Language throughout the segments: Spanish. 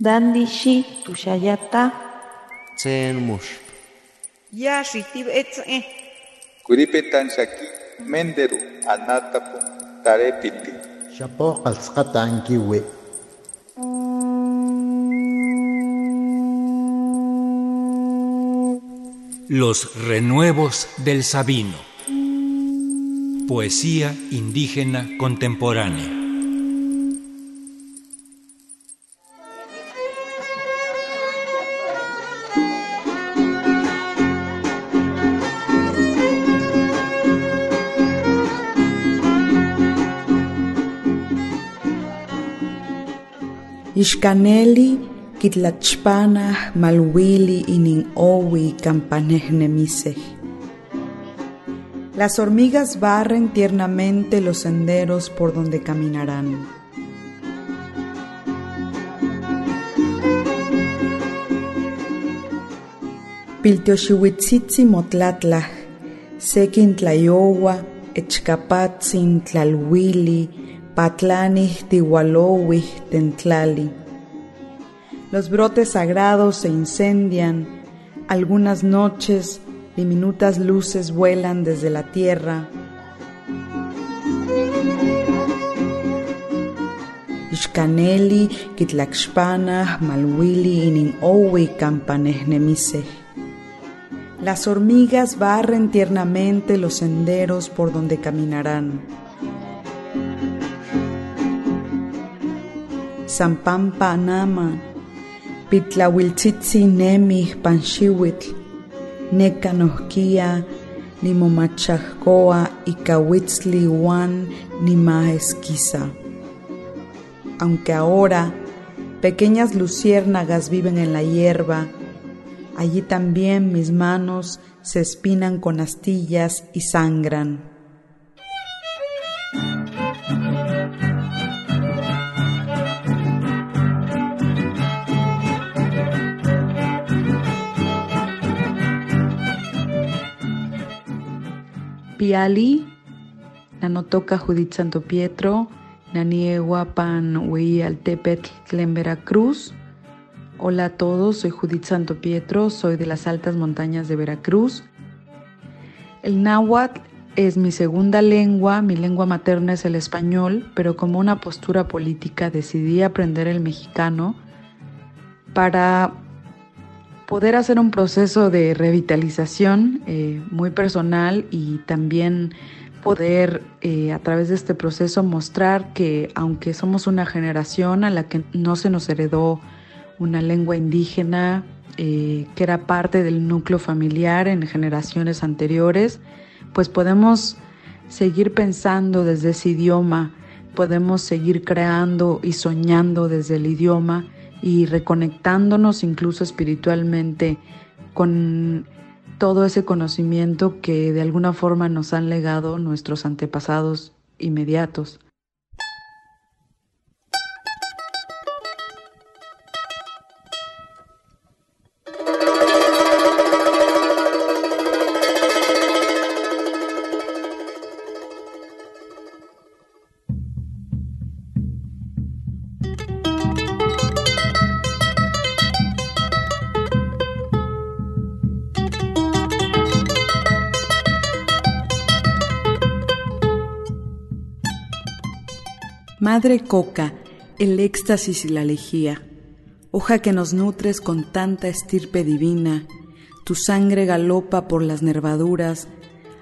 Dandishi tushayata. Tsen mush. Yashitib etze. Kuripetan shaki menderu anatapu tarepiti. Shapo qalsqata ankiwi. Los renuevos del Sabino. Poesía indígena contemporánea. Ishkaneli kitlachpanah malwili inin owi campanehnemisej. Las hormigas barren tiernamente los senderos por donde caminarán. Piltioxihuitzitzi motlatlah, sekin tlayowa, echkapatzin tlalwili, patlanih tiwalowih tentlali. Los brotes sagrados se incendian, algunas noches diminutas luces vuelan desde la tierra. Ishkaneli, Kitlakshpana, Malwili, Inin Owi, Campanehnemise. Las hormigas barren tiernamente los senderos por donde caminarán. Sampampa Nama, Pitlawiltzitzi Nemi, Panxiwitl, Necanohquia, Nimomachahcoa y Cahuitzli Juan Nimaesquiza. Aunque ahora pequeñas luciérnagas viven en la hierba, allí también mis manos se espinan con astillas y sangran. Piali, Nanotoca Judith Santo Pietro, Naniegua Pan Altepetl Tlen Veracruz. Hola a todos, soy Judith Santo Pietro, soy de las altas montañas de Veracruz. El náhuatl es mi segunda lengua, mi lengua materna es el español, pero como una postura política decidí aprender el mexicano para poder hacer un proceso de revitalización eh, muy personal y también poder eh, a través de este proceso mostrar que aunque somos una generación a la que no se nos heredó una lengua indígena eh, que era parte del núcleo familiar en generaciones anteriores, pues podemos seguir pensando desde ese idioma, podemos seguir creando y soñando desde el idioma y reconectándonos incluso espiritualmente con todo ese conocimiento que de alguna forma nos han legado nuestros antepasados inmediatos. Madre Coca, el éxtasis y la lejía, hoja que nos nutres con tanta estirpe divina, tu sangre galopa por las nervaduras,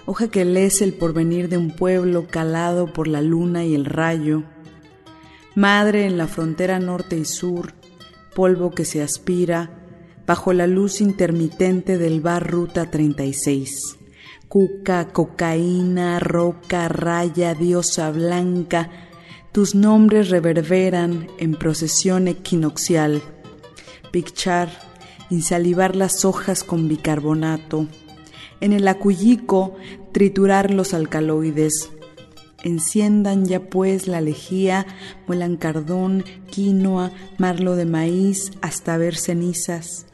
hoja que lees el porvenir de un pueblo calado por la luna y el rayo, madre en la frontera norte y sur, polvo que se aspira, bajo la luz intermitente del bar Ruta 36. Cuca, cocaína, roca, raya, diosa blanca, tus nombres reverberan en procesión equinoccial. Picchar, insalivar las hojas con bicarbonato. En el acuyico, triturar los alcaloides. Enciendan ya pues la lejía, muelan cardón, quinoa, marlo de maíz, hasta ver cenizas.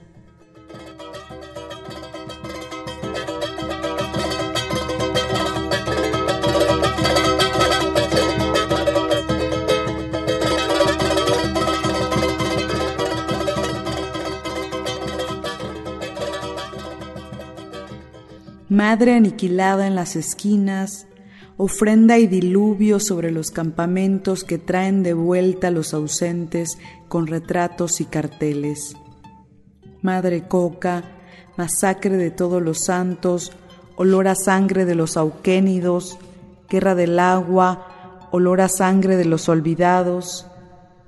Madre aniquilada en las esquinas, ofrenda y diluvio sobre los campamentos que traen de vuelta a los ausentes con retratos y carteles. Madre Coca, masacre de todos los santos, olor a sangre de los auquénidos, guerra del agua, olor a sangre de los olvidados,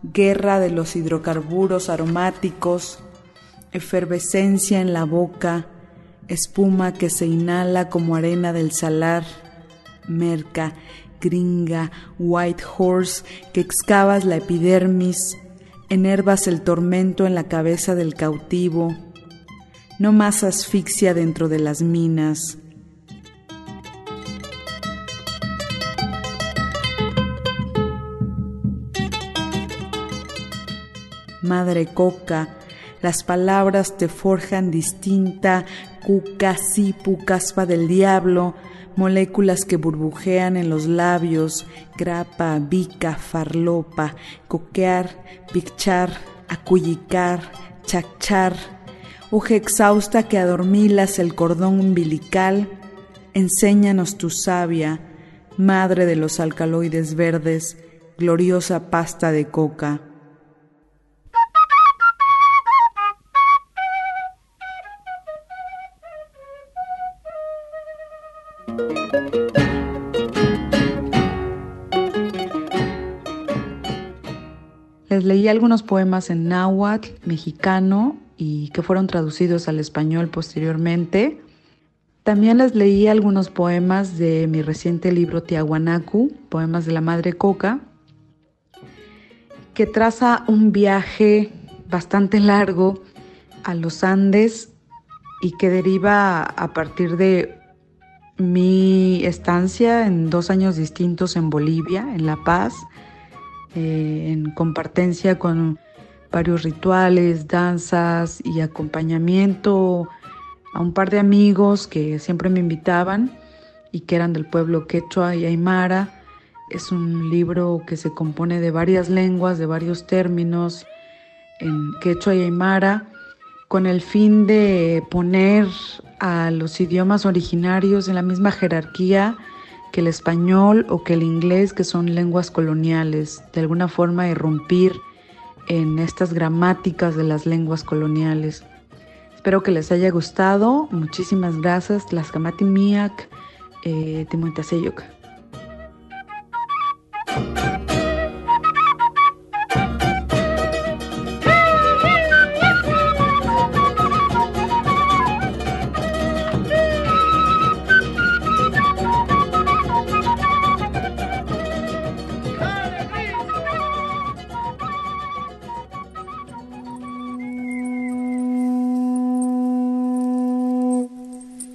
guerra de los hidrocarburos aromáticos, efervescencia en la boca, espuma que se inhala como arena del salar, merca, gringa, white horse, que excavas la epidermis, enervas el tormento en la cabeza del cautivo, no más asfixia dentro de las minas. Madre Coca, las palabras te forjan distinta, cuca, sipu, caspa del diablo, moléculas que burbujean en los labios, grapa, bica, farlopa, coquear, picchar, acullicar, chachar, hoja exhausta que adormilas el cordón umbilical, enséñanos tu savia, madre de los alcaloides verdes, gloriosa pasta de coca. Les leí algunos poemas en náhuatl, mexicano, y que fueron traducidos al español posteriormente. También les leí algunos poemas de mi reciente libro Tiahuanacu, Poemas de la Madre Coca, que traza un viaje bastante largo a los Andes y que deriva a partir de mi estancia en dos años distintos en Bolivia, en La Paz, eh, en compartencia con varios rituales, danzas y acompañamiento a un par de amigos que siempre me invitaban y que eran del pueblo quechua y aymara. Es un libro que se compone de varias lenguas, de varios términos en quechua y aymara, con el fin de poner a los idiomas originarios en la misma jerarquía que el español o que el inglés, que son lenguas coloniales, de alguna forma irrumpir en estas gramáticas de las lenguas coloniales. Espero que les haya gustado. Muchísimas gracias. Las Miak, eh,